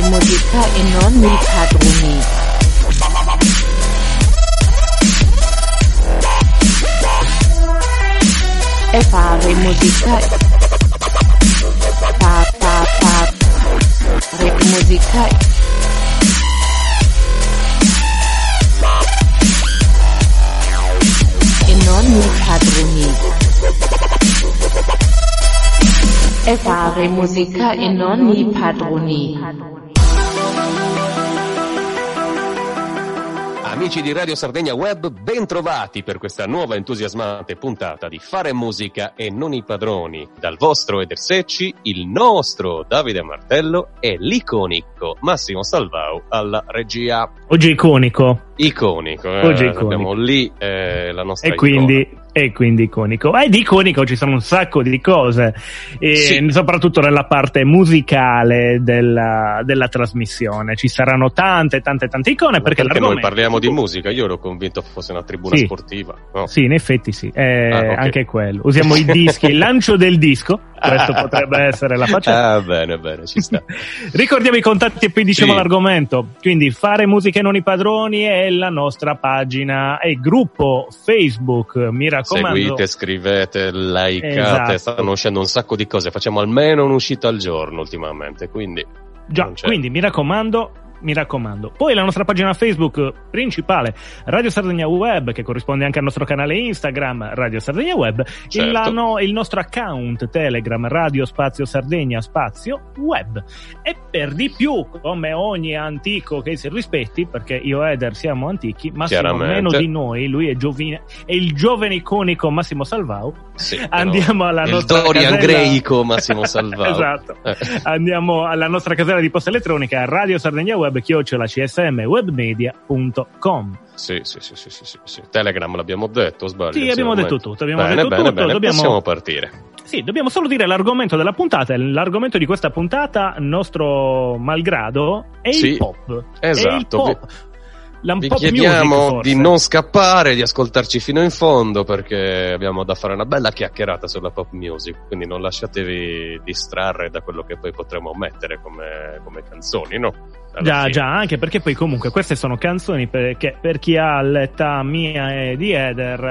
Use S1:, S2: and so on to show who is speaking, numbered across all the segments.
S1: fare musica e non mi padroni. E fare musica. Pa pa pa. Re musica. E non mi padroni. E fare musica e non mi padroni.
S2: Amici di Radio Sardegna Web, ben trovati per questa nuova entusiasmante puntata di Fare Musica e non i padroni. Dal vostro Eder Secci, il nostro Davide Martello e l'iconico Massimo Salvau alla regia.
S3: Oggi iconico.
S2: Iconico, eh,
S3: Oggi iconico.
S2: abbiamo lì eh, la nostra
S3: E quindi, e quindi iconico. E di iconico ci sono un sacco di cose,
S2: Sì.
S3: soprattutto nella parte musicale della, della trasmissione. Ci saranno tante, tante, tante icone perché,
S2: perché noi parliamo di musica, io ero convinto fosse una tribuna
S3: Sì.
S2: sportiva. No.
S3: Sì, in effetti sì, eh,
S2: Ah, ok.
S3: anche quello. Usiamo i dischi, il lancio del disco, questo potrebbe essere la faccenda.
S2: Ah, bene, bene, ci sta.
S3: Ricordiamo i contatti e poi diciamo
S2: Sì.
S3: l'argomento. Quindi fare musica e non i padroni è la nostra pagina e gruppo Facebook. Mi raccomando.
S2: Seguite, scrivete, likeate,
S3: Esatto.
S2: stanno uscendo un sacco di cose, facciamo almeno un'uscita al giorno ultimamente, quindi
S3: Già, quindi mi raccomando, mi raccomando. Poi la nostra pagina Facebook principale, Radio Sardegna Web, che corrisponde anche al nostro canale Instagram, Radio Sardegna Web,
S2: Certo.
S3: no- il nostro account Telegram, Radio Spazio Sardegna Spazio Web. E per di più, come ogni antico che si rispetti, perché io e Eder siamo antichi, Massimo
S2: Chiaramente.
S3: meno di noi, lui è, giovine, è il giovane iconico Massimo Salvau.
S2: Sì,
S3: Andiamo alla nostra
S2: Dorian
S3: casella-
S2: Greico Massimo Salvao.
S3: esatto.
S2: Eh.
S3: Andiamo alla nostra casella di posta elettronica Radio Sardegna Web chiocciola csmwebmedia.com.
S2: Sì, sì, sì, sì, sì, sì, sì. Telegram l'abbiamo detto, sbaglio?
S3: Sì, abbiamo detto tutto, abbiamo
S2: bene,
S3: detto
S2: bene,
S3: tutto,
S2: bene,
S3: dobbiamo-
S2: possiamo partire.
S3: Sì, dobbiamo solo dire l'argomento della puntata. L'argomento di questa puntata, nostro malgrado, è
S2: Sì,
S3: il pop. È il
S2: esatto.
S3: pop.
S2: Vi chiediamo
S3: music,
S2: di non scappare, di ascoltarci fino in fondo perché abbiamo da fare una bella chiacchierata sulla pop music, quindi non lasciatevi distrarre da quello che poi potremo mettere come, come canzoni, no? Alla
S3: Già,
S2: fine.
S3: già, anche perché poi comunque queste sono canzoni che per chi ha l'età mia e di Eder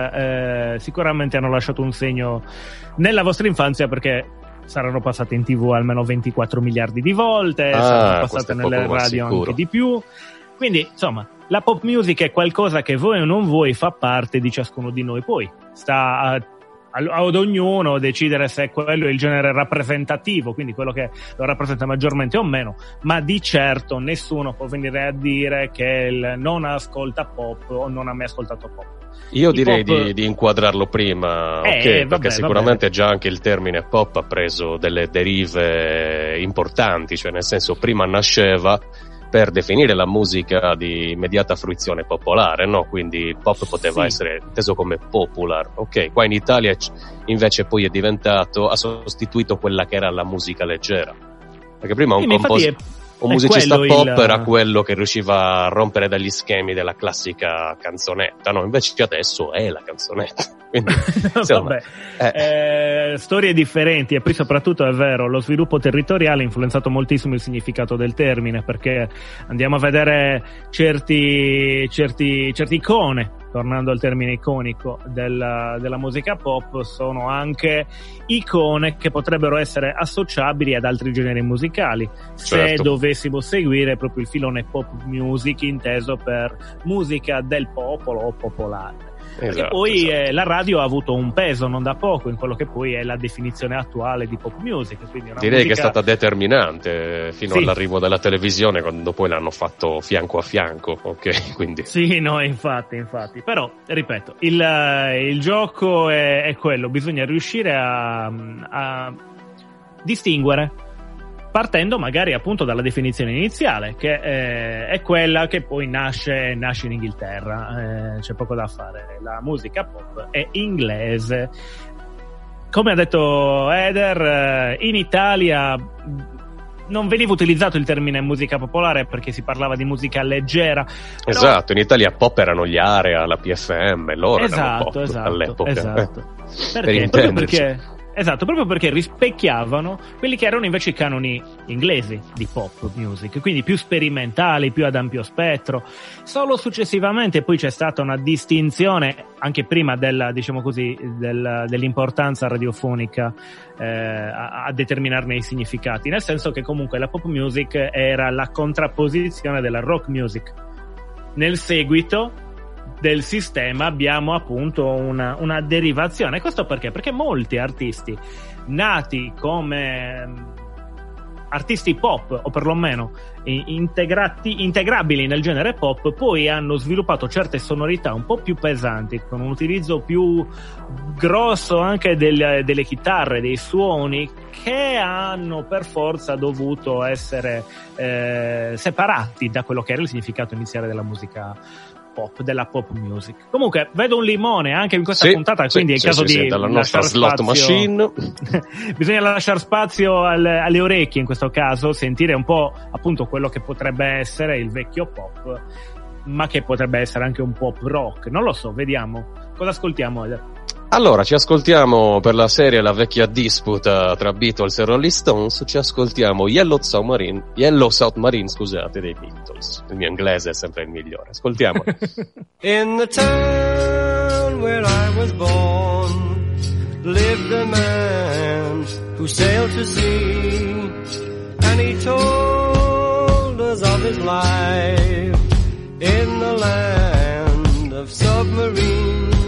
S3: eh, sicuramente hanno lasciato un segno nella vostra infanzia perché saranno passate in tv almeno 24 miliardi di volte,
S2: Ah,
S3: saranno passate nelle radio
S2: sicuro.
S3: anche di più. Quindi, insomma, la pop music è qualcosa che voi o non voi fa parte di ciascuno di noi. Poi sta a- al- ad ognuno decidere se quello è il genere rappresentativo, quindi quello che lo rappresenta maggiormente o meno, ma di certo nessuno può venire a dire che il non ascolta pop o non ha mai ascoltato pop.
S2: Io direi di, di inquadrarlo prima,
S3: Eh,
S2: ok?
S3: vabbè,
S2: perché sicuramente
S3: vabbè.
S2: già anche il termine pop ha preso delle derive importanti, cioè nel senso prima nasceva per definire la musica di immediata fruizione popolare, no? Quindi il pop poteva
S3: Sì.
S2: essere inteso come popular, ok? Qua in Italia invece poi è diventato, ha sostituito quella che era la musica leggera. Perché prima un compositore
S3: è-
S2: un musicista pop
S3: il-
S2: era quello che riusciva a rompere dagli schemi della classica canzonetta, no? Invece adesso è la canzonetta. Quindi, insomma,
S3: Vabbè, eh, storie differenti e poi soprattutto è vero, lo sviluppo territoriale ha influenzato moltissimo il significato del termine perché andiamo a vedere certi, certi, certe icone, tornando al termine iconico della, della musica pop, sono anche icone che potrebbero essere associabili ad altri generi musicali se
S2: Certo.
S3: dovessimo seguire proprio il filone pop music inteso per musica del popolo o popolare.
S2: Esatto,
S3: poi
S2: esatto.
S3: eh, la radio ha avuto un peso non da poco in quello che poi è la definizione attuale di pop music.
S2: Direi che è
S3: musica-
S2: stata determinante eh, fino
S3: Sì.
S2: all'arrivo della televisione quando poi l'hanno fatto fianco a fianco, ok? Quindi
S3: Sì, no, infatti, infatti. Però, ripeto, il, eh, il gioco è, è quello, bisogna riuscire a, a distinguere, partendo magari appunto dalla definizione iniziale, che eh, è quella che poi nasce, nasce in Inghilterra, eh, c'è poco da fare, la musica pop è inglese. Come ha detto Eder, eh, in Italia non veniva utilizzato il termine musica popolare perché si parlava di musica leggera. però-
S2: Esatto, in Italia pop erano gli Area, la PFM, loro erano
S3: esatto,
S2: pop
S3: esatto,
S2: all'epoca.
S3: esatto.
S2: Per
S3: Perché?
S2: Intenderci.
S3: perché esatto, proprio perché rispecchiavano quelli che erano invece i canoni inglesi di pop music, quindi più sperimentali, più ad ampio spettro. Solo successivamente poi c'è stata una distinzione, anche prima della, diciamo così, del, dell'importanza radiofonica eh, a, a determinarne i significati, nel senso che comunque la pop music era la contrapposizione della rock music. Nel seguito del sistema abbiamo appunto una, una derivazione. Questo perché? Perché molti artisti nati come mm, artisti pop o perlomeno integrati, integrabili nel genere pop poi hanno sviluppato certe sonorità un po' più pesanti con un utilizzo più grosso anche del, delle chitarre, dei suoni che hanno per forza dovuto essere eh, separati da quello che era il significato iniziale della musica pop, della pop music. Comunque, vedo un limone anche in questa
S2: sì,
S3: puntata, quindi
S2: sì,
S3: è il caso
S2: sì,
S3: di
S2: dalla nostra slot
S3: spazio...
S2: machine.
S3: Bisogna lasciare spazio alle, alle orecchie in questo caso, sentire un po' appunto quello che potrebbe essere il vecchio pop, ma che potrebbe essere anche un pop rock. Non lo so, vediamo. Cosa ascoltiamo?
S2: Allora, ci ascoltiamo per la serie La vecchia disputa tra Beatles e Rolling Stones, ci ascoltiamo Yellow Submarine, Yellow Submarine, scusate, dei Beatles. Il mio inglese è sempre il migliore. Ascoltiamo.
S4: In the town where I was born lived a man who sailed to sea and he told us of his life in the land of submarines.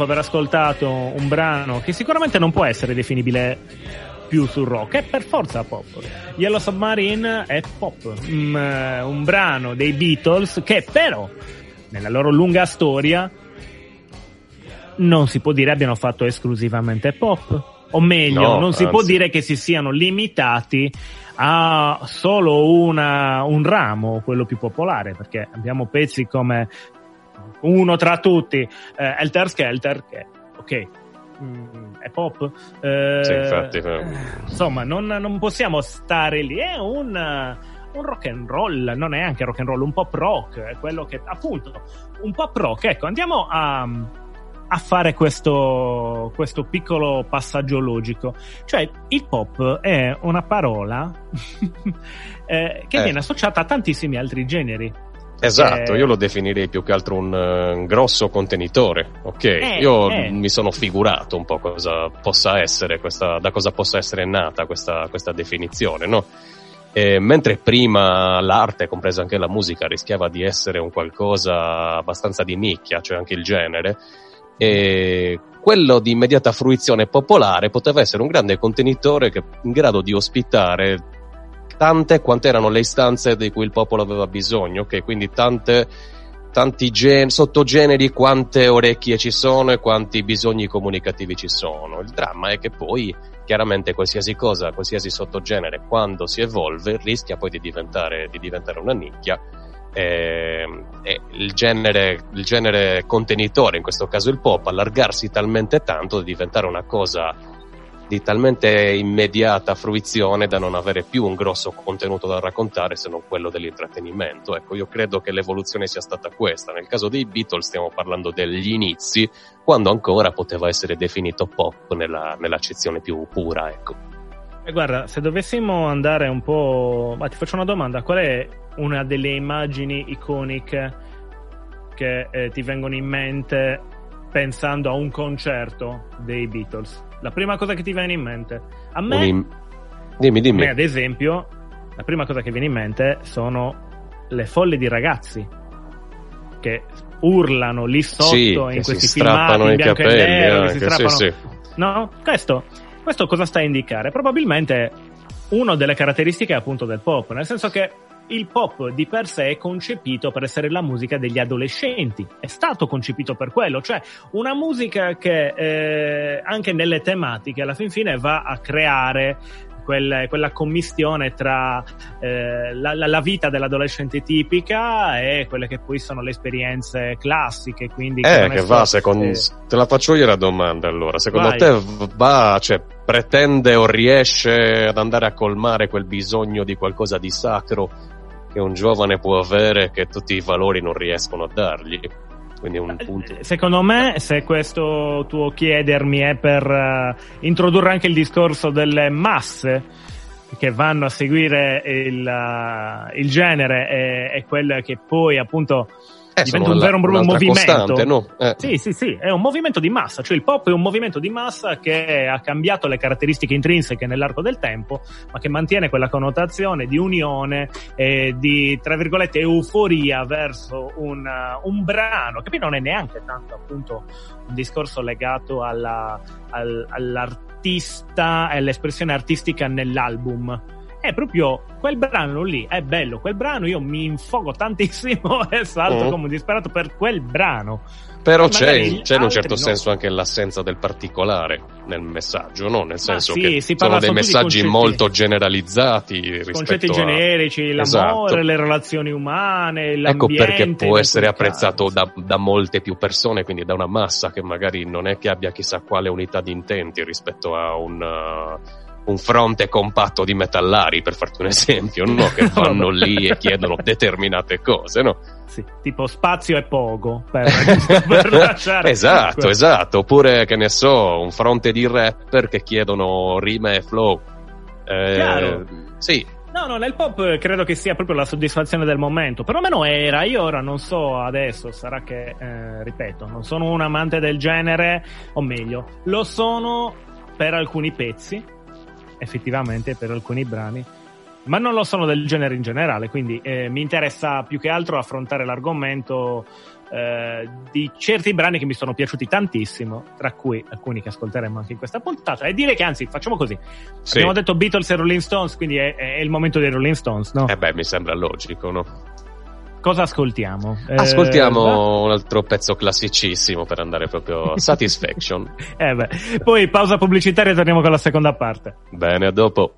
S3: Dopo aver ascoltato un brano che sicuramente non può essere definibile più sul rock, è per forza pop. Yellow Submarine è pop, Mm, eh, un brano dei Beatles che però, nella loro lunga storia, non si può dire abbiano fatto esclusivamente pop. O meglio,
S2: No,
S3: non si può
S2: anzi.
S3: dire che si siano limitati a solo una- un ramo, quello più popolare, perché abbiamo pezzi come uno tra tutti, eh, Helter Skelter, che ok, mm, è pop. eh,
S2: Sì, infatti, eh.
S3: Insomma, non, non possiamo stare lì, è un, un rock and roll, non è anche rock and roll, un pop rock, è quello che appunto, un pop rock. Ecco, andiamo a, a fare questo, questo piccolo passaggio logico. Cioè, il pop è una parola eh, che
S2: Eh.
S3: viene associata a tantissimi altri generi.
S2: Esatto,
S3: Eh,
S2: io lo definirei più che altro un, eh, un grosso contenitore, ok?
S3: Eh,
S2: io
S3: eh.
S2: mi sono figurato un po' cosa possa essere questa, da cosa possa essere nata questa, questa definizione, no? E mentre prima l'arte, compresa anche la musica, rischiava di essere un qualcosa abbastanza di nicchia, cioè anche il genere, quello di immediata fruizione popolare poteva essere un grande contenitore che, in grado di ospitare tante quante erano le istanze di cui il popolo aveva bisogno, ok? Quindi tante, tanti gen- sottogeneri, quante orecchie ci sono e quanti bisogni comunicativi ci sono. Il dramma è che poi, chiaramente, qualsiasi cosa, qualsiasi sottogenere, quando si evolve, rischia poi di diventare, di diventare una nicchia. E, e il, genere, il genere contenitore, in questo caso il pop, allargarsi talmente tanto da diventare una cosa di talmente immediata fruizione da non avere più un grosso contenuto da raccontare se non quello dell'intrattenimento. Ecco, io credo che l'evoluzione sia stata questa. Nel caso dei Beatles stiamo parlando degli inizi, quando ancora poteva essere definito pop nella, nell'accezione più pura, ecco.
S3: E guarda, se dovessimo andare un po'... Ma ti faccio una domanda, qual è una delle immagini iconiche che eh, ti vengono in mente pensando a un concerto dei Beatles? La prima cosa che ti viene in mente? A me,
S2: Un im- Dimmi,
S3: a
S2: dimmi.
S3: me, ad esempio, la prima cosa che viene in mente sono le folle di ragazzi che urlano lì sotto
S2: sì,
S3: in questi
S2: strappano
S3: filmati in bianco e
S2: capelli,
S3: nero, che si
S2: anche, sì,
S3: strappano
S2: sì.
S3: No? Questo, questo cosa sta a indicare? Probabilmente una delle caratteristiche appunto del pop, nel senso che il pop di per sé è concepito per essere la musica degli adolescenti, è stato concepito per quello, cioè una musica che eh, anche nelle tematiche alla fin fine va a creare quel- quella commistione tra eh, la, la- vita dell'adolescente tipica e quelle che poi sono le esperienze classiche. Quindi
S2: Eh, che
S3: so-
S2: va, secondo...
S3: eh,
S2: te la faccio io la domanda allora. Secondo
S3: Vai.
S2: te va, cioè, pretende o riesce ad andare a colmare quel bisogno di qualcosa di sacro che un giovane può avere che tutti i valori non riescono a dargli? Quindi un punto.
S3: Secondo me, se questo tuo chiedermi è per eh, introdurre anche il discorso delle masse che vanno a seguire il, eh, il genere e, e quelle che poi appunto
S2: Eh,
S3: diventa un vero e proprio movimento.
S2: no? Eh.
S3: Sì, sì, sì, è un movimento di massa, cioè il pop è un movimento di massa che ha cambiato le caratteristiche intrinseche nell'arco del tempo, ma che mantiene quella connotazione di unione e di, tra virgolette, euforia verso un, uh, un brano, che poi non è neanche tanto appunto un discorso legato alla, al- all'artista e all'espressione artistica nell'album. È proprio quel brano lì, è bello, quel brano io mi infogo tantissimo e salto
S2: Mm.
S3: come un disperato per quel brano.
S2: Però c'è, c'è in un certo
S3: no.
S2: senso anche l'assenza del particolare nel messaggio, no? Nel senso
S3: sì,
S2: che sono dei messaggi molto generalizzati
S3: Concetti
S2: a...
S3: generici, l'amore,
S2: Esatto.
S3: le relazioni umane,
S2: Ecco
S3: l'ambiente.
S2: perché
S3: in
S2: può essere apprezzato da, da molte più persone, quindi da una massa che magari non è che abbia chissà quale unità di intenti rispetto a un, uh, un fronte compatto di metallari, per farti un esempio, no? che vanno lì e chiedono determinate cose, no?
S3: Sì, tipo spazio e pogo. Per, per lasciare
S2: esatto,
S3: que-
S2: esatto. Oppure, che ne so, un fronte di rapper che chiedono rime e flow. Eh,
S3: Chiaro.
S2: Sì,
S3: No, no, nel pop credo che sia proprio la soddisfazione del momento. Perlomeno era, io ora non so adesso, sarà che, eh, ripeto, non sono un amante del genere, o meglio, lo sono per alcuni pezzi, effettivamente per alcuni brani, ma non lo sono del genere in generale, quindi eh, mi interessa più che altro affrontare l'argomento eh, di certi brani che mi sono piaciuti tantissimo, tra cui alcuni che ascolteremo anche in questa puntata, e dire che anzi facciamo così.
S2: sì.
S3: Abbiamo detto Beatles e Rolling Stones, quindi è, è il momento dei Rolling Stones, no?
S2: Eh beh, mi sembra logico, no?
S3: Cosa ascoltiamo? Eh,
S2: Ascoltiamo un altro pezzo classicissimo per andare proprio Satisfaction.
S3: eh, beh. Poi pausa pubblicitaria e torniamo con la seconda parte.
S2: Bene, a dopo.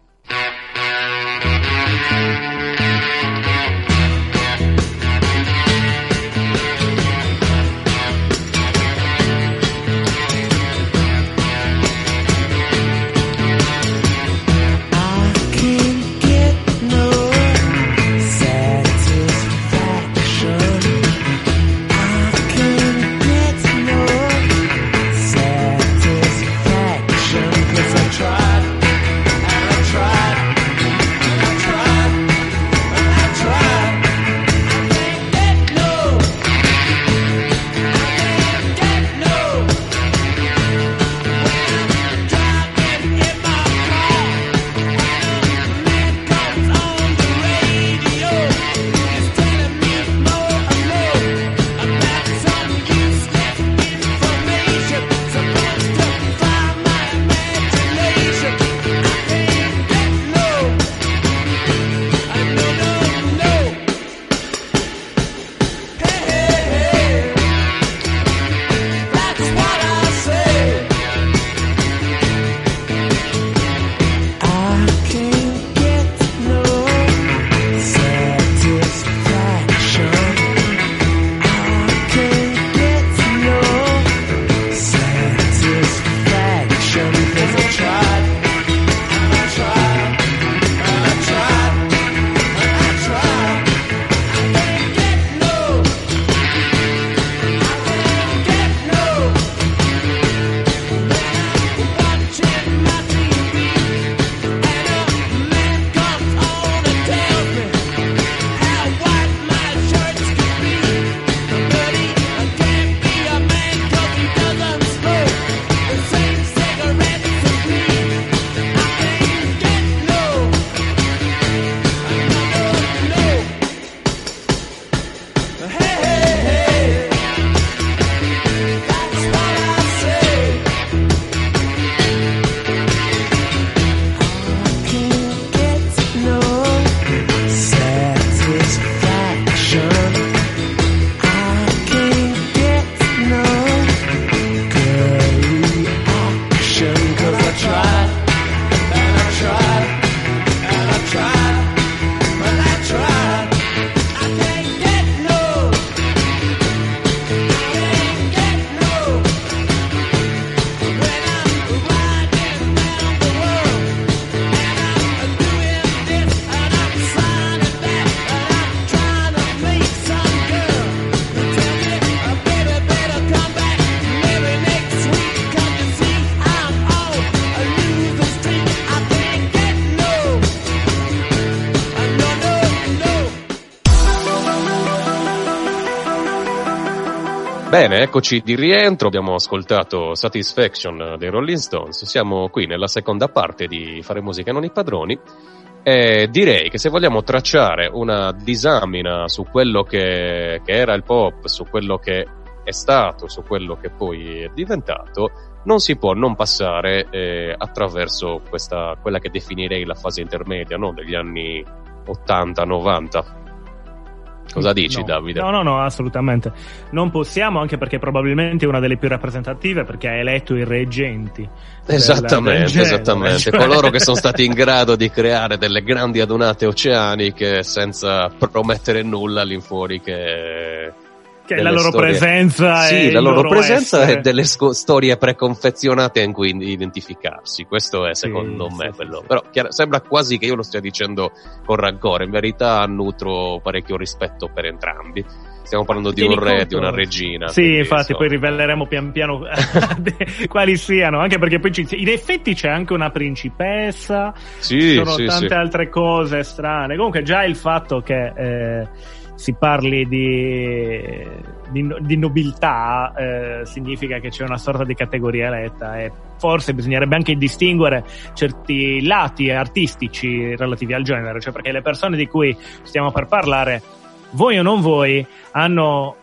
S2: Eccoci di rientro, abbiamo ascoltato Satisfaction dei Rolling Stones, siamo qui nella seconda parte di Fare musica non i padroni e direi che se vogliamo tracciare una disamina su quello che, che era il pop, su quello che è stato, su quello che poi è diventato, non si può non passare eh, attraverso questa, quella che definirei la fase intermedia, no? degli anni 80-90. Cosa dici
S3: No.
S2: Davide?
S3: No, no, no, assolutamente. Non possiamo, anche perché probabilmente è una delle più rappresentative perché ha eletto i reggenti. del-
S2: Esattamente,
S3: del genere.
S2: esattamente.
S3: Cioè-
S2: Coloro che sono stati in grado di creare delle grandi adunate oceaniche senza promettere nulla all'infuori che...
S3: che la loro
S2: storie-
S3: presenza
S2: Sì, la loro presenza
S3: essere.
S2: e delle sco- storie preconfezionate in cui identificarsi. Questo è secondo
S3: sì,
S2: me
S3: sì,
S2: quello.
S3: sì.
S2: Però chiaro- sembra quasi che io lo stia dicendo con rancore. In verità nutro parecchio rispetto per entrambi. Stiamo parlando di
S3: Tieni
S2: un re,
S3: conto-
S2: di una regina.
S3: Sì,
S2: quindi,
S3: infatti,
S2: insomma.
S3: poi riveleremo pian piano quali siano, anche perché poi ci- in effetti c'è anche una principessa,
S2: Sì,
S3: ci sono
S2: sì,
S3: tante altre cose strane. Comunque, già il fatto che eh, si parli di, di, di nobiltà eh, significa che c'è una sorta di categoria eletta e forse bisognerebbe anche distinguere certi lati artistici relativi al genere, cioè perché le persone di cui stiamo per parlare, voi o non voi, hanno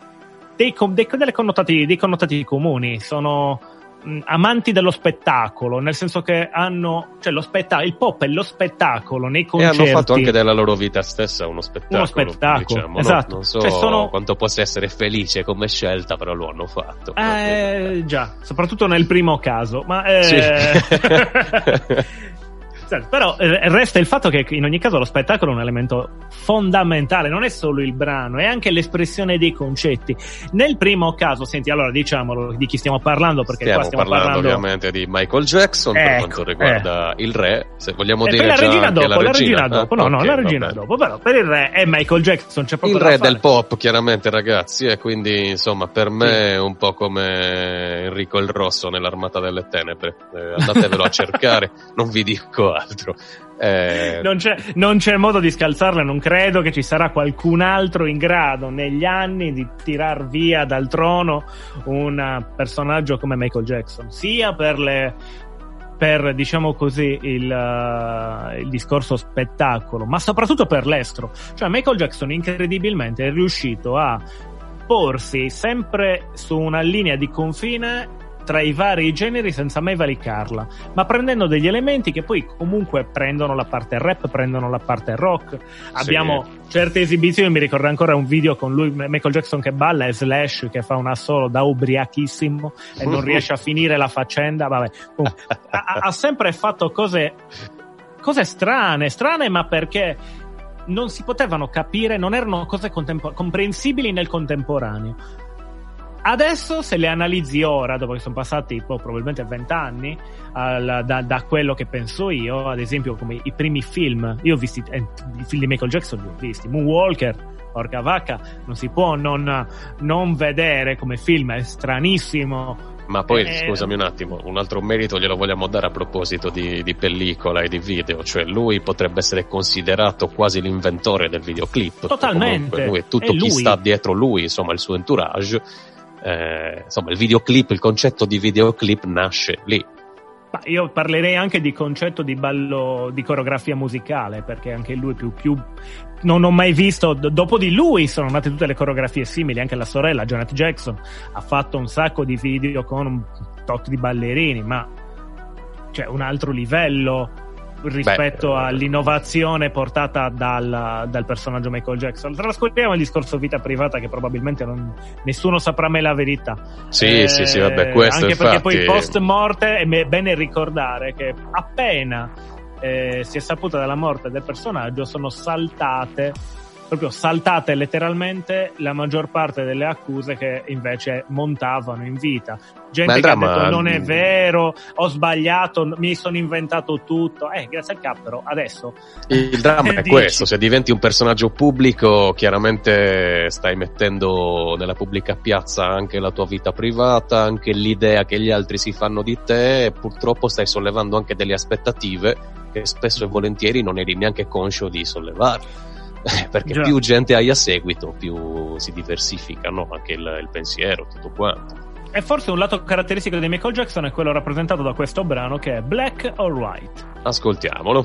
S3: dei, dei- delle connotati, dei connotati comuni, sono mh, amanti dello spettacolo, nel senso che hanno, cioè lo spetta- il pop è lo spettacolo nei
S2: E
S3: concerti.
S2: hanno fatto anche della loro vita stessa uno spettacolo.
S3: Uno spettacolo,
S2: diciamo, no?
S3: esatto.
S2: Non so
S3: Cioè, sono-
S2: quanto possa essere felice come scelta, però lo hanno fatto.
S3: Eh, già, soprattutto nel primo caso, ma eh,
S2: Sì.
S3: Però eh, resta il fatto che in ogni caso lo spettacolo è un elemento fondamentale, non è solo il brano, è anche l'espressione dei concetti. Nel primo caso, senti, allora diciamolo di chi stiamo parlando, perché
S2: stiamo,
S3: qua stiamo
S2: parlando,
S3: parlando,
S2: ovviamente di Michael Jackson per
S3: Ecco,
S2: quanto riguarda il re, se vogliamo
S3: Eh,
S2: dire
S3: la regina dopo, la regina,
S2: Ah,
S3: dopo, no, no,
S2: ok,
S3: la regina
S2: vabbè.
S3: dopo, però per il re è Michael Jackson, c'è
S2: Il
S3: proprio
S2: re
S3: da fare.
S2: del pop, chiaramente, ragazzi, e quindi insomma, per me è un po' come Enrico il Rosso nell'Armata delle Tenebre. Eh, andatevelo a cercare, non vi dico altro. Eh,
S3: Non c'è, non c'è modo di scalzarla, non credo che ci sarà qualcun altro in grado negli anni di tirar via dal trono un personaggio come Michael Jackson, sia per le per diciamo così il, eh, il discorso spettacolo, ma soprattutto per l'estro. Cioè Michael Jackson incredibilmente è riuscito a porsi sempre su una linea di confine tra i vari generi senza mai valicarla, ma prendendo degli elementi che poi comunque prendono la parte rap, prendono la parte rock. Abbiamo certe esibizioni, mi ricordo ancora un video con lui, Michael Jackson che balla e Slash che fa una solo da ubriachissimo e non riesce a finire la faccenda. Vabbè, ha, ha sempre fatto cose, cose strane, strane, ma perché non si potevano capire, non erano cose contempo- comprensibili nel contemporaneo. Adesso, se le analizzi ora, dopo che sono passati boh, probabilmente vent'anni da, da quello che penso io, ad esempio come i primi film, io ho visto eh, i film di Michael Jackson, li ho visti, Moonwalker, porca vacca, non si può non, non vedere come film, è stranissimo.
S2: Ma poi,
S3: Eh,
S2: scusami un attimo, un altro merito glielo vogliamo dare a proposito di, di pellicola e di video, cioè lui potrebbe essere considerato quasi l'inventore del videoclip.
S3: Totalmente,
S2: Comunque lui e tutto
S3: è
S2: chi
S3: lui.
S2: sta dietro lui, insomma il suo entourage, eh, insomma il videoclip, il concetto di videoclip nasce lì.
S3: Ma io parlerei anche di concetto di ballo, di coreografia musicale, perché anche lui più, più non ho mai visto, dopo di lui sono nate tutte le coreografie simili, anche la sorella Janet Jackson ha fatto un sacco di video con un tot di ballerini, ma c'è un altro livello rispetto
S2: Beh, eh,
S3: all'innovazione portata dal, dal personaggio Michael Jackson. Trascuriamo il discorso vita privata che probabilmente non- nessuno saprà mai la verità.
S2: Sì, sì, sì, vabbè, questo
S3: Anche perché
S2: infatti-
S3: poi post morte è bene ricordare che appena eh, si è saputa della morte del personaggio sono saltate proprio saltate letteralmente la maggior parte delle accuse che invece montavano in vita. Gente che ha
S2: dramma-
S3: detto non è vero, ho sbagliato, mi sono inventato tutto. Eh, grazie al cap però adesso
S2: Il dramma è
S3: Dici.
S2: questo, se diventi un personaggio pubblico chiaramente stai mettendo nella pubblica piazza anche la tua vita privata, anche l'idea che gli altri si fanno di te e purtroppo stai sollevando anche delle aspettative che spesso e volentieri non eri neanche conscio di sollevare. Perché
S3: Già.
S2: più gente hai a seguito, più si diversifica no? anche il, il pensiero, tutto quanto.
S3: E forse un lato caratteristico di Michael Jackson è quello rappresentato da questo brano che è Black or White.
S2: Ascoltiamolo.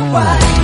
S5: Black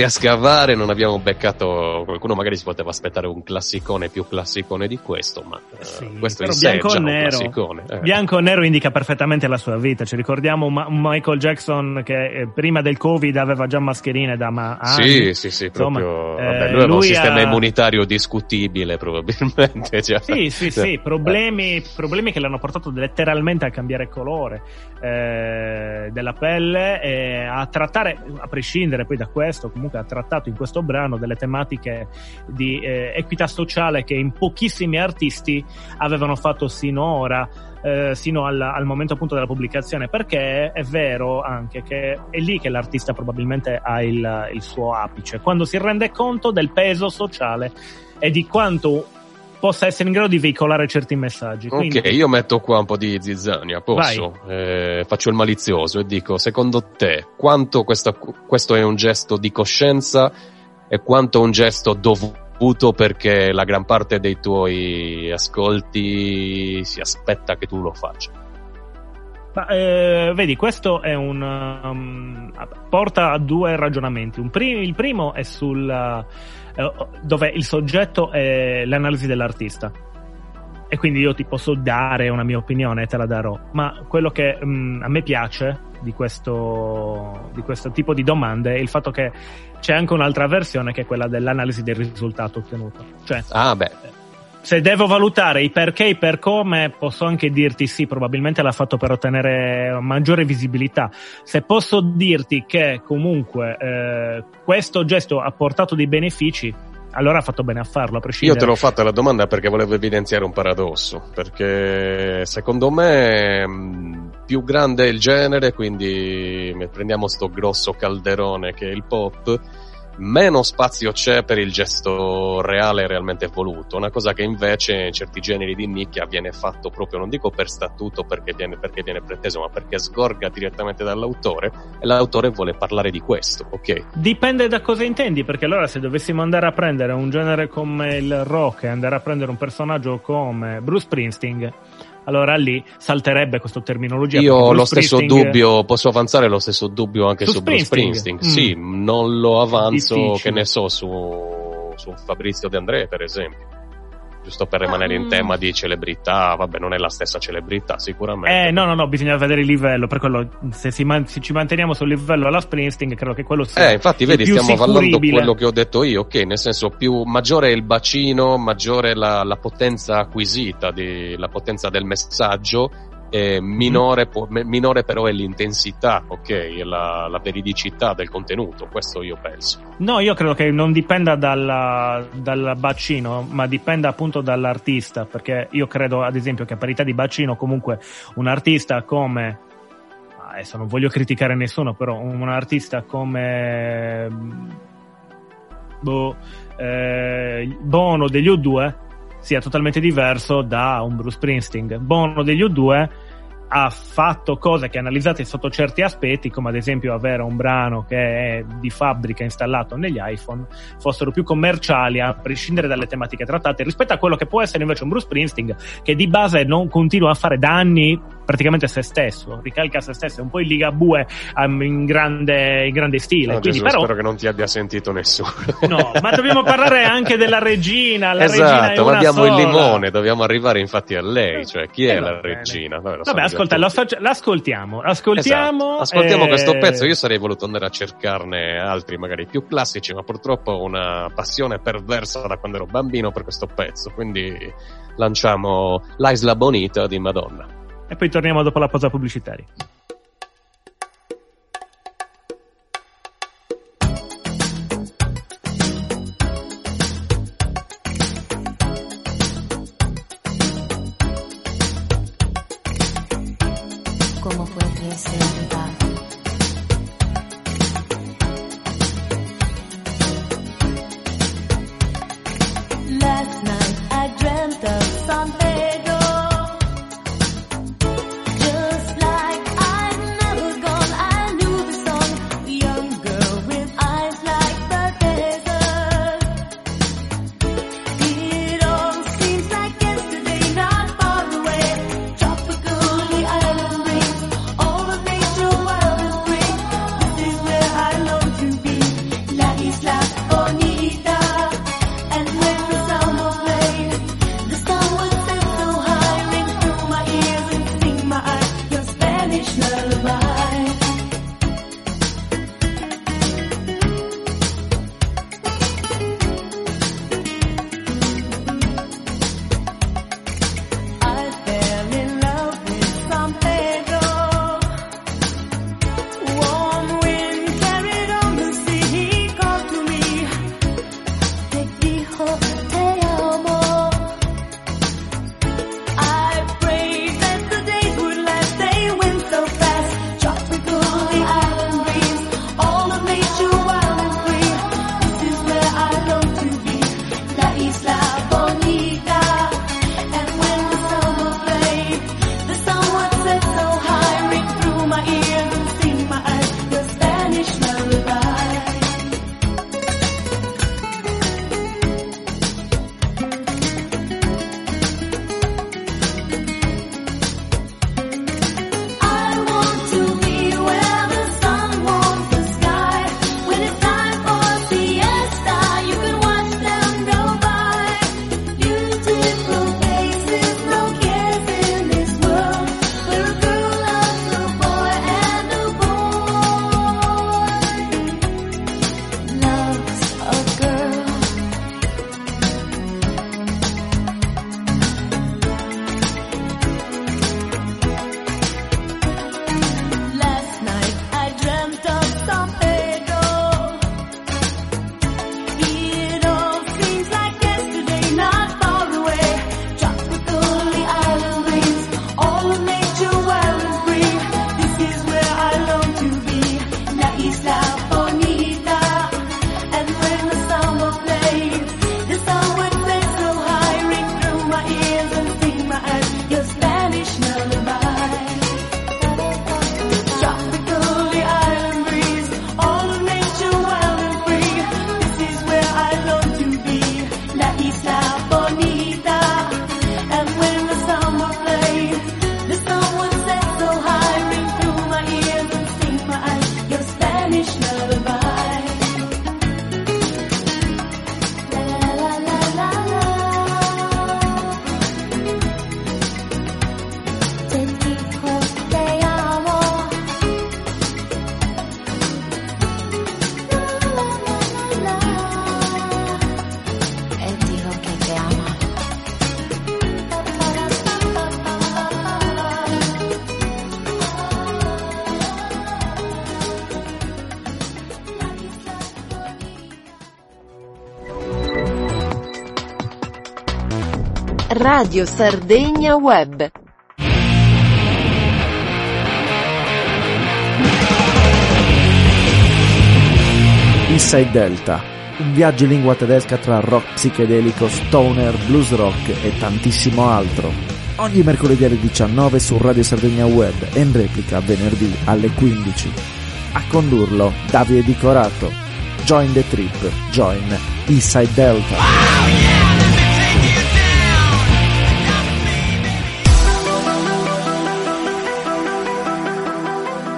S2: andati a scavare, non abbiamo beccato qualcuno, magari si poteva aspettare un classicone più classicone di questo, ma eh,
S3: Sì,
S2: questo in sé è
S3: bianco
S2: già
S3: nero.
S2: classicone. eh.
S3: Bianco o nero indica perfettamente la sua vita. Ci ricordiamo Ma- Michael Jackson che eh, prima del Covid aveva già mascherine da ma- anni.
S2: Sì, sì, sì,
S3: Insomma,
S2: proprio.
S3: eh,
S2: vabbè, lui aveva un
S3: lui
S2: sistema
S3: ha-
S2: immunitario discutibile, probabilmente. cioè.
S3: Sì, sì, sì, problemi, problemi che l'hanno portato letteralmente a cambiare colore eh, della pelle e a trattare, a prescindere poi da questo, comunque ha trattato in questo brano delle tematiche di eh, equità sociale che in pochissimi artisti avevano fatto sinora. eh, sino al, al momento appunto della pubblicazione perché è vero anche che è lì che l'artista probabilmente ha il, il suo apice quando si rende conto del peso sociale e di quanto possa essere in grado di veicolare certi messaggi Quindi-
S2: Ok, io metto qua un po' di zizzania, posso? Eh, faccio il malizioso e dico, secondo te, quanto questa- questo è un gesto di coscienza e quanto un gesto dovuto perché la gran parte dei tuoi ascolti si aspetta che tu lo faccia?
S3: Ma, eh, vedi, questo è un. um, porta a due ragionamenti. Un pri- il primo è sul. eh, dove il soggetto è l'analisi dell'artista. E quindi io ti posso dare una mia opinione e te la darò. Ma quello che mm, a me piace di questo, di questo tipo di domande è il fatto che c'è anche un'altra versione che è quella dell'analisi del risultato ottenuto. Cioè,
S2: Ah,
S3: se devo valutare i perché e i per come, posso anche dirti sì, probabilmente l'ha fatto per ottenere maggiore visibilità. Se posso dirti che comunque eh, questo gesto ha portato dei benefici, allora ha fatto bene a farlo, a
S2: Io
S3: prescindere.
S2: te l'ho fatta la domanda perché volevo evidenziare un paradosso, perché secondo me mh, più grande è il genere, quindi prendiamo sto grosso calderone che è il pop, meno spazio c'è per il gesto reale realmente voluto, una cosa che invece in certi generi di nicchia viene fatto proprio, non dico per statuto perché viene, perché viene preteso, ma perché sgorga direttamente dall'autore e l'autore vuole parlare di questo, ok?
S3: Dipende da cosa intendi, perché allora se dovessimo andare a prendere un genere come il rock e andare a prendere un personaggio come Bruce Springsteen, allora lì salterebbe questa terminologia.
S2: Io ho lo
S3: Bruce
S2: stesso dubbio, posso avanzare lo stesso dubbio anche
S3: Su
S2: su, Bruce
S3: Springsteen?
S2: Springsteen.
S3: Mm.
S2: Sì, non lo avanzo,
S3: Difficile.
S2: che ne so, su, su Fabrizio De André, per esempio. Giusto per rimanere in
S1: Mm.
S2: tema di celebrità, vabbè, non è la stessa celebrità, sicuramente.
S3: Eh, no, no, no, bisogna vedere il livello. Per quello, se, si man- se ci manteniamo sul livello alla Springsteen, credo che quello sia.
S2: Eh, infatti, vedi,
S3: più
S2: stiamo parlando quello che ho detto io, ok, nel senso più maggiore è il bacino, maggiore la, la potenza acquisita, di, la potenza del messaggio, eh, minore, me- minore però è l'intensità, ok, la, la veridicità del contenuto, questo io penso.
S3: No, io credo che non dipenda dalla- dal bacino, ma dipenda appunto dall'artista. Perché io credo, ad esempio, che a parità di bacino, comunque, un artista come. Adesso non voglio criticare nessuno, però un artista come. Boh, eh, Bono degli U2 sia totalmente diverso da un Bruce Springsteen. Bono degli U2 ha fatto cose che analizzate sotto certi aspetti, come ad esempio avere un brano che è di fabbrica installato negli iPhone, fossero più commerciali a prescindere dalle tematiche trattate rispetto a quello che può essere invece un Bruce Springsteen che di base non continua a fare da anni praticamente se stesso, ricalca se stesso, è un po' il Ligabue um, in grande, in grande stile.
S2: No,
S3: Quindi,
S2: Gesù,
S3: però,
S2: spero che non ti abbia sentito nessuno.
S3: no, ma dobbiamo parlare anche della regina. La regina è
S2: esatto, ma
S3: una
S2: abbiamo il
S3: sola.
S2: limone, dobbiamo arrivare infatti a lei, cioè chi
S3: Eh,
S2: è la
S3: bene.
S2: regina? Vabbè,
S3: Vabbè, ascolta, faccia- l'ascoltiamo. Ascoltiamo.
S2: Esatto. Ascoltiamo
S3: eh,
S2: questo pezzo. Io sarei voluto andare a cercarne altri, magari più classici, ma purtroppo ho una passione perversa da quando ero bambino per questo pezzo. Quindi lanciamo l'Isla Bonita di Madonna.
S3: E poi torniamo dopo la pausa pubblicitaria.
S1: Radio Sardegna Web.
S6: Inside Delta, un viaggio in lingua tedesca tra rock psichedelico, stoner, blues rock e tantissimo altro. Ogni mercoledì alle 19 su Radio Sardegna Web e in replica venerdì alle 15. A condurlo Davide Di Corato. Join the trip, join Inside Delta.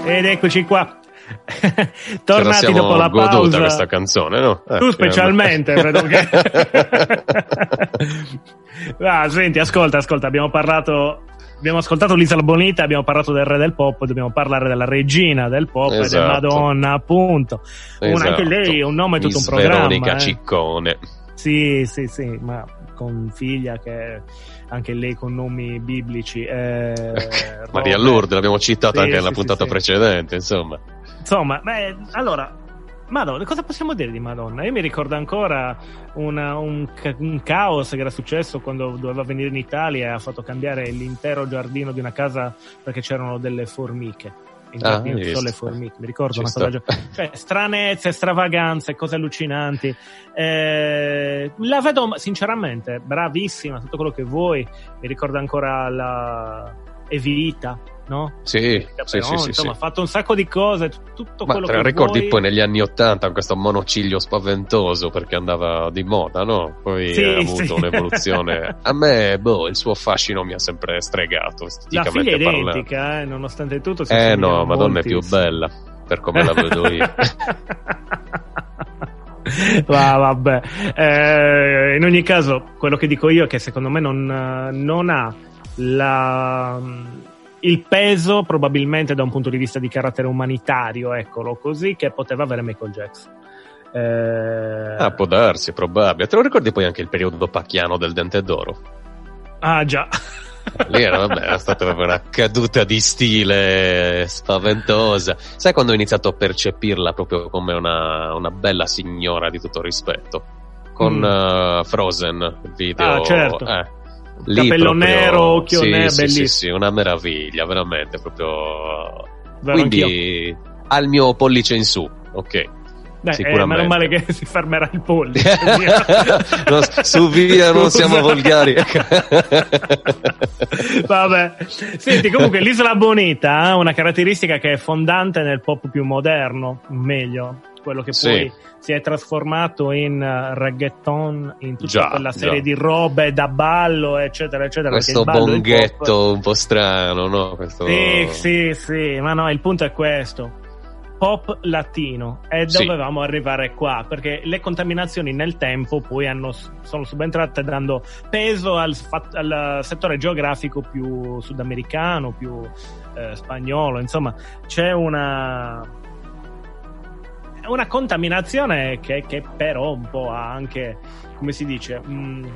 S3: Ed eccoci qua.
S2: La
S3: Tornati
S2: siamo
S3: dopo la pausa.
S2: questa canzone, no? Eh,
S3: Tu specialmente, credo che... Ah, senti, ascolta, ascolta, abbiamo parlato... Abbiamo ascoltato l'Isola Bonita, abbiamo parlato del re del pop, dobbiamo parlare della regina del pop e
S2: Esatto.
S3: del Madonna, appunto. Una- anche lei è un nome e tutto un
S2: Miss
S3: programma.
S2: Veronica
S3: eh.
S2: Ciccone.
S3: Sì, sì, sì, ma con figlia che anche lei con nomi biblici. eh,
S2: Maria. Lourdes, l'abbiamo citata
S3: Sì,
S2: anche nella
S3: sì,
S2: puntata
S3: sì,
S2: precedente, insomma.
S3: Insomma, beh, allora, Madonna, cosa possiamo dire di Madonna? Io mi ricordo ancora una- un, un caos che era successo quando doveva venire in Italia e ha fatto cambiare l'intero giardino di una casa perché c'erano delle formiche. In
S2: Ah,
S3: ci sono le formiche, mi ricordo
S2: Ci
S3: una
S2: sta.
S3: cosa cioè stranezze, stravaganze, cose allucinanti. Eh, la vedo sinceramente bravissima, tutto quello che vuoi. Mi ricordo ancora la Evita, no?
S2: Sì, sì, sì, sì,
S3: insomma, ha fatto un sacco di cose, tutto
S2: Ma
S3: quello che
S2: ricordi
S3: vuoi.
S2: poi negli anni Ottanta questo monociglio spaventoso perché andava di moda, no? Poi
S3: Sì,
S2: ha avuto
S3: sì.
S2: un'evoluzione. A me, boh, il suo fascino mi ha sempre stregato,
S3: La
S2: esteticamente
S3: figlia è
S2: parlando.
S3: identica, eh, nonostante tutto.
S2: Eh no, Madonna è più bella, per come la vedo io.
S3: Va, vabbè. Eh, in ogni caso, quello che dico io è che secondo me non, eh, non ha la, il peso, probabilmente da un punto di vista di carattere umanitario, eccolo così, che poteva avere Michael Jackson. Eh,
S2: Ah, può darsi, è probabile. Te lo ricordi poi anche il periodo pacchiano del dente d'oro?
S3: ah, già.
S2: Lì era, vabbè, era stata proprio una caduta di stile spaventosa. Sai quando ho iniziato a percepirla proprio come una, una bella signora di tutto rispetto? Con
S3: Mm.
S2: eh, Frozen, il video.
S3: Ah, certo.
S2: eh,
S3: Capello
S2: proprio-
S3: nero, occhio
S2: sì,
S3: nero,
S2: sì, sì,
S3: bellissimo.
S2: sì, una meraviglia, veramente, proprio...
S3: Vero, anch'io.
S2: Quindi al mio pollice in su, ok.
S3: Beh, eh,
S2: sicuramente.
S3: meno male che si fermerà il pollice.
S2: No, su via non siamo volgari.
S3: Vabbè, senti, comunque l'Isola Bonita ha una caratteristica che è fondante nel pop più moderno, meglio, quello che
S2: Sì.
S3: poi si è trasformato in eh, reggaeton, in tutta
S2: Già,
S3: quella serie
S2: già.
S3: di robe da ballo, eccetera, eccetera.
S2: Questo
S3: il pop-
S2: bonghetto un po' strano, no? Questo...
S3: Sì, sì, sì, ma no, il punto è questo. Pop latino e
S2: Sì.
S3: dovevamo arrivare qua perché le contaminazioni nel tempo poi hanno, sono subentrate dando peso al, al settore geografico più sudamericano, più eh, spagnolo, insomma c'è una una contaminazione che, che però un po' ha anche, come si dice, mh,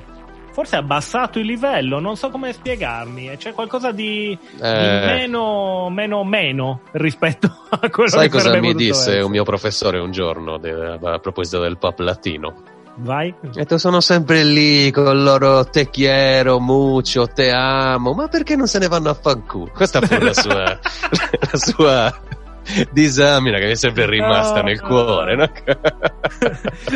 S3: forse ha abbassato il livello, non so come spiegarmi, e c'è qualcosa di, di
S2: Eh.
S3: meno, meno, meno rispetto a quello
S2: Sai
S3: che
S2: cosa
S3: sarebbe
S2: mi disse
S3: essere.
S2: un mio professore un giorno de- a proposito del pop latino?
S3: Vai?
S2: Ha detto sono sempre lì con il loro te quiero, mucho, te amo, ma perché non se ne vanno a fanculo? Questa fu la sua, la sua disamina che mi è sempre rimasta
S3: No.
S2: nel cuore. No?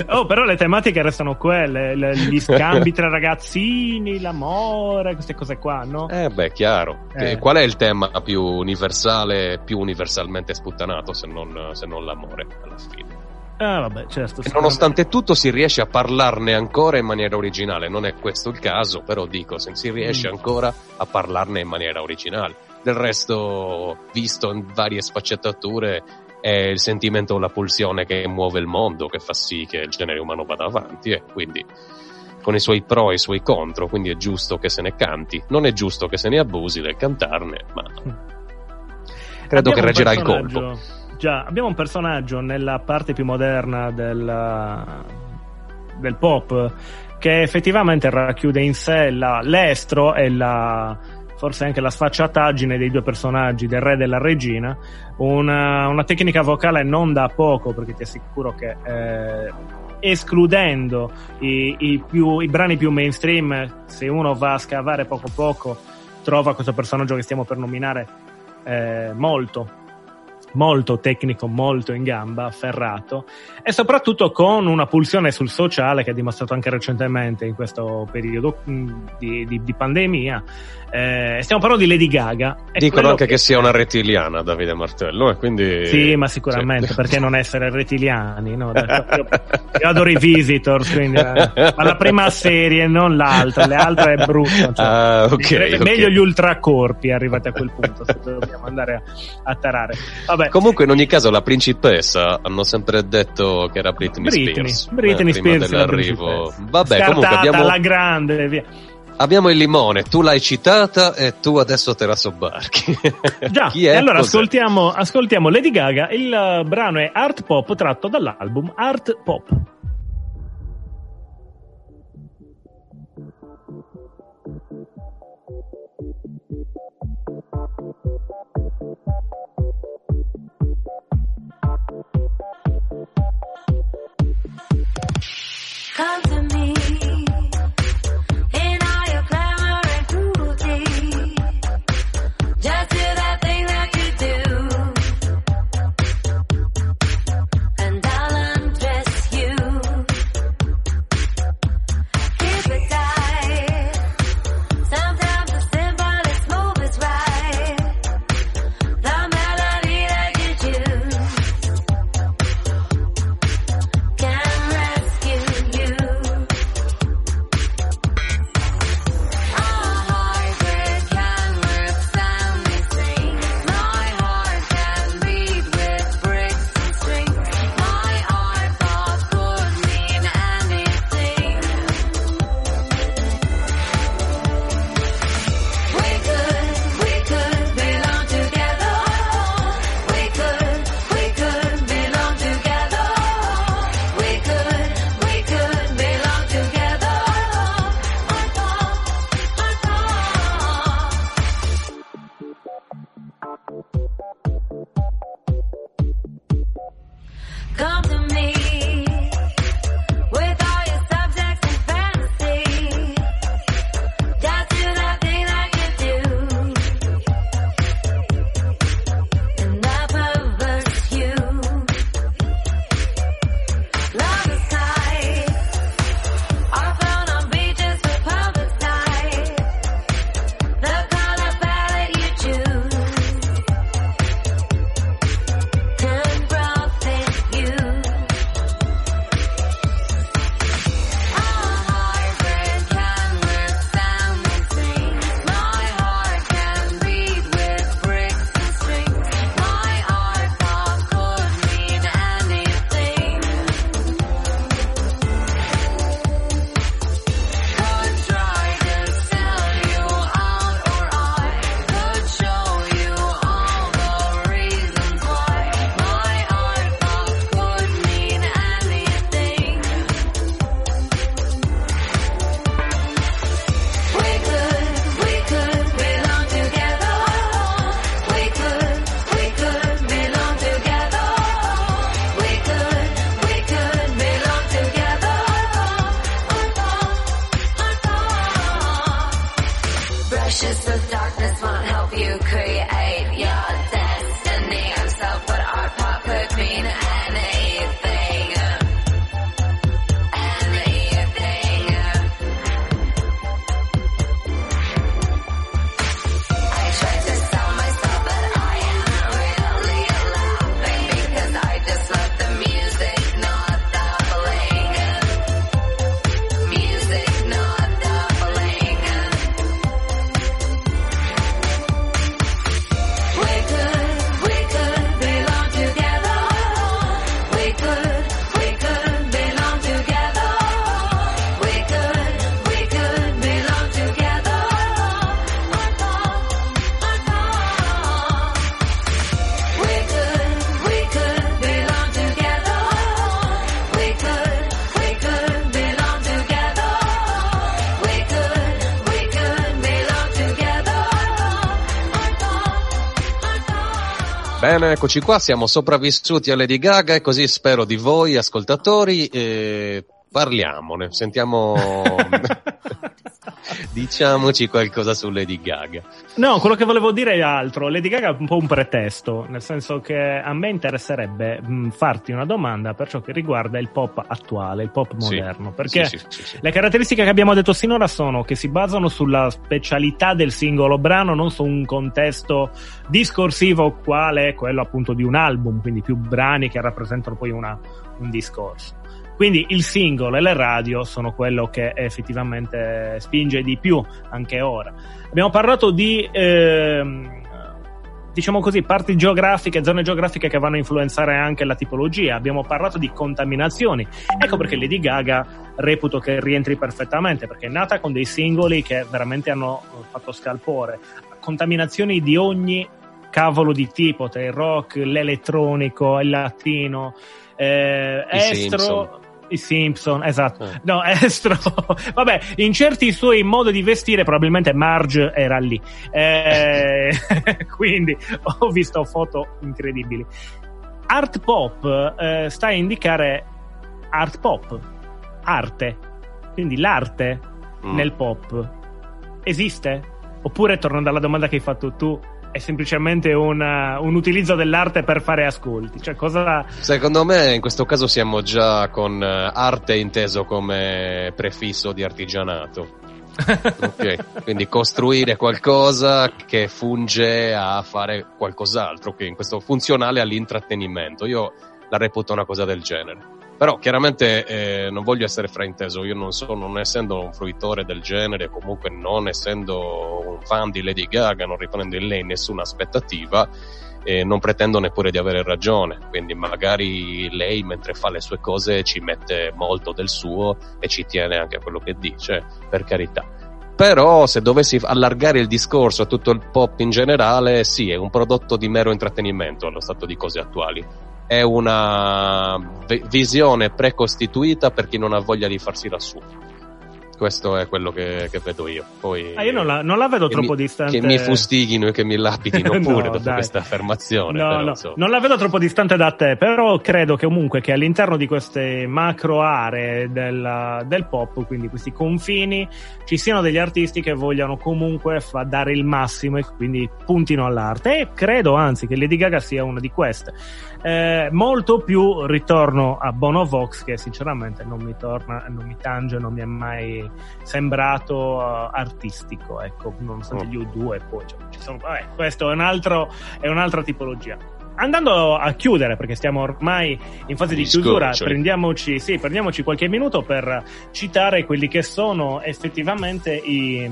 S3: oh, però le tematiche restano quelle, le- gli scambi tra ragazzini, l'amore, queste cose qua, no?
S2: Eh beh, chiaro.
S3: Eh.
S2: Qual è il tema più universale, più universalmente sputtanato se non, se non l'amore alla fine?
S3: Ah, vabbè, certo.
S2: Nonostante tutto si riesce a parlarne ancora in maniera originale, non è questo il caso, però dico, se si riesce
S3: Mm.
S2: ancora a parlarne in maniera originale. Del resto, visto in varie sfaccettature, è il sentimento, la pulsione che muove il mondo, che fa sì che il genere umano vada avanti, e quindi con i suoi pro e i suoi contro, quindi è giusto che se ne canti, non è giusto che se ne abusi del cantarne, ma credo
S3: Abbiamo
S2: che reggerà il colpo.
S3: Già, abbiamo un personaggio nella parte più moderna del, del pop che effettivamente racchiude in sé la- l'estro e la, forse anche la sfacciataggine dei due personaggi, del re e della regina. Una, una tecnica vocale non da poco, perché ti assicuro che eh, escludendo i, i più- i brani più mainstream, se uno va a scavare poco poco, trova questo personaggio che stiamo per nominare eh, molto molto tecnico, molto in gamba, afferrato e soprattutto con una pulsione sul sociale che ha dimostrato anche recentemente in questo periodo mh, di, di- di pandemia. Eh, stiamo parlando di Lady Gaga.
S2: Dicono anche che sia una rettiliana Davide Martello, e quindi...
S3: Sì, ma sicuramente,
S2: Sì.
S3: perché non essere rettiliani? No? Io, io adoro i Visitors, quindi, eh, ma la prima serie, non l'altra, le altre è brutto. cioè,
S2: Ah, ok,
S3: mi sarebbe
S2: ok.
S3: Meglio gli ultracorpi arrivati a quel punto, se dobbiamo andare a, a tarare. Vabbè,
S2: Comunque, in ogni caso, la principessa hanno sempre detto che era Britney,
S3: Britney,
S2: Spears.
S3: Britney
S2: eh,
S3: Spears, la
S2: dell'arrivo. Vabbè, comunque
S3: Scartata,
S2: abbiamo,
S3: la grande, via.
S2: abbiamo il limone, tu l'hai citata e tu adesso te la sobbarchi.
S3: Già,
S2: Chi è?
S3: e allora ascoltiamo, ascoltiamo Lady Gaga, il eh, brano è Art Pop tratto dall'album Art Pop.
S7: Come
S2: Bene, eccoci qua, siamo sopravvissuti a Lady Gaga e così spero di voi ascoltatori. eh, parliamone, sentiamo... Diciamoci qualcosa su Lady Gaga.
S3: No, quello che volevo dire è altro. Lady Gaga è un po' un pretesto, nel senso che a me interesserebbe mh, farti una domanda per ciò che riguarda il pop attuale, il pop moderno. Perché
S2: Sì, sì, sì, sì.
S3: le caratteristiche che abbiamo detto sinora sono che si basano sulla specialità del singolo brano, non su un contesto discorsivo quale quello appunto di un album, quindi più brani che rappresentano poi una- un discorso. Quindi il singolo e le radio sono quello che effettivamente spinge di più anche ora. Abbiamo parlato di, ehm, diciamo così, parti geografiche, zone geografiche che vanno a influenzare anche la tipologia. Abbiamo parlato di contaminazioni. Ecco perché Lady Gaga reputo che rientri perfettamente, perché è nata con dei singoli che veramente hanno fatto scalpore. Contaminazioni di ogni cavolo di tipo, tra il rock, l'elettronico, il latino, eh,
S2: I
S3: estro.
S2: Simpson.
S3: I Simpson, esatto.
S2: Eh.
S3: No, estro. Vabbè, in certi suoi modi di vestire probabilmente Marge era lì. Eh, quindi ho visto foto incredibili. Art pop eh, sta a indicare art pop, arte. Quindi l'arte
S2: Mm.
S3: nel pop esiste? Oppure, tornando alla domanda che hai fatto tu, è semplicemente una- un utilizzo dell'arte per fare ascolti? Cioè, cosa...
S2: Secondo me in questo caso siamo già con eh, arte inteso come prefisso di artigianato. Ok, Quindi costruire qualcosa che funge a fare qualcos'altro, che in questo funzionale all'intrattenimento. Io la reputo una cosa del genere. Però chiaramente eh, non voglio essere frainteso, io non sono, non essendo un fruitore del genere, comunque non essendo un fan di Lady Gaga, non riponendo in lei nessuna aspettativa, e non pretendo neppure di avere ragione, quindi magari lei mentre fa le sue cose ci mette molto del suo e ci tiene anche a quello che dice, per carità. Però se dovessi allargare il discorso a tutto il pop in generale, sì, è un prodotto di mero intrattenimento allo stato di cose attuali. È una visione precostituita per chi non ha voglia di farsi sua. Questo è quello che, che vedo io. Poi,
S3: Ah, io non la, non la vedo troppo
S2: mi-
S3: distante.
S2: Che mi fustighino e che mi lapidino
S3: No,
S2: pure dopo
S3: dai.
S2: questa affermazione.
S3: No,
S2: però,
S3: no,
S2: insomma.
S3: non la vedo troppo distante da te, però credo che comunque che all'interno di queste macro aree del, del pop, quindi questi confini, ci siano degli artisti che vogliano comunque fa- dare il massimo e quindi puntino all'arte. E credo anzi che Lady Gaga sia una di queste. Eh, molto più ritorno a Bono Vox che sinceramente non mi torna, non mi tange, non mi è mai sembrato eh, artistico, ecco, nonostante
S2: Oh.
S3: gli U2 poi cioè, ci sono, vabbè, questo è un altro è un'altra tipologia. Andando a chiudere, perché stiamo ormai in fase di chiusura, prendiamoci, sì, prendiamoci qualche minuto per citare quelli che sono effettivamente i,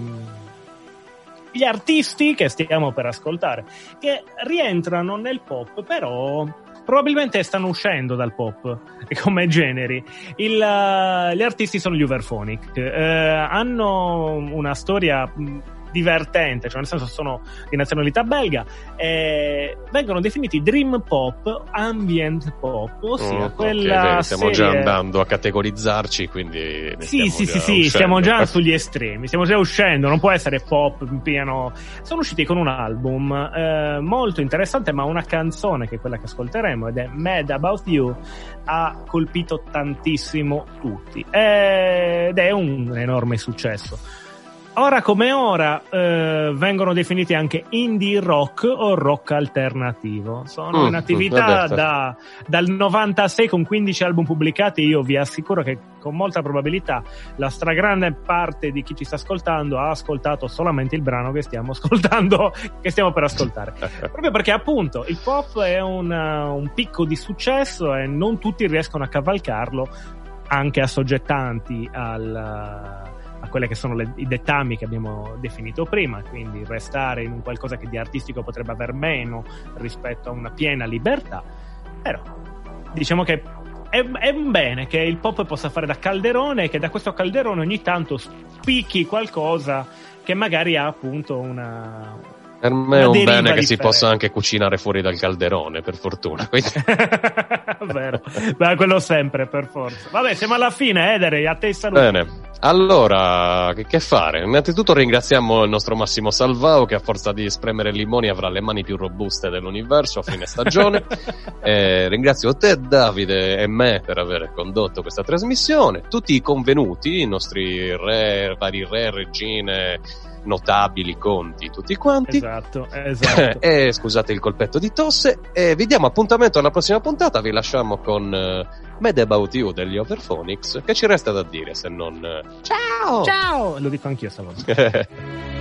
S3: gli artisti che stiamo per ascoltare, che rientrano nel pop, però probabilmente stanno uscendo dal pop come generi. Il, eh, gli artisti sono gli Uberphonic, eh, hanno una storia divertente, cioè nel senso sono di nazionalità belga, e vengono definiti dream pop, ambient pop, ossia
S2: ok,
S3: quella
S2: vedi, stiamo già
S3: serie-
S2: andando a categorizzarci, quindi
S3: sì, sì,
S2: già
S3: sì, sì, stiamo già sugli estremi, stiamo già uscendo, non può essere pop pieno. Sono usciti con un album eh, molto interessante, ma una canzone che è quella che ascolteremo ed è Mad About You ha colpito tantissimo tutti ed è un enorme successo. Ora come ora eh, vengono definiti anche indie rock o rock alternativo. Sono
S2: Mm,
S3: in attività
S2: vabbè,
S3: da, dal 96 con 15 album pubblicati. Io vi assicuro che con molta probabilità la stragrande parte di chi ci sta ascoltando ha ascoltato solamente il brano che stiamo ascoltando, che stiamo per ascoltare. Proprio perché appunto il pop è una- un picco di successo e non tutti riescono a cavalcarlo, anche assoggettanti al, a quelli che sono le- i dettami che abbiamo definito prima, quindi restare in un qualcosa che di artistico potrebbe aver meno rispetto a una piena libertà. Però diciamo che è, è un bene che il pop possa fare da calderone e che da questo calderone ogni tanto spicchi qualcosa che magari ha appunto una,
S2: Per me è un bene che si possa anche cucinare fuori dal calderone, per fortuna. Quindi-
S3: Vero. Beh, quello sempre, per forza. Vabbè, siamo alla fine, Edere, a te saluto.
S2: Bene, allora che, che fare? Innanzitutto ringraziamo il nostro Massimo Salvao che a forza di spremere limoni avrà le mani più robuste dell'universo a fine stagione. Eh, ringrazio te Davide e me per aver condotto questa trasmissione, tutti i convenuti, i nostri re, vari re, regine, notabili, conti, tutti quanti.
S3: Esatto, esatto.
S2: e scusate il colpetto di tosse e vi diamo appuntamento alla prossima puntata vi lasciamo con eh, Mad About You degli Overphonics che ci resta da dire se non eh, ciao
S3: Ciao! Lo dico anch'io stavolta.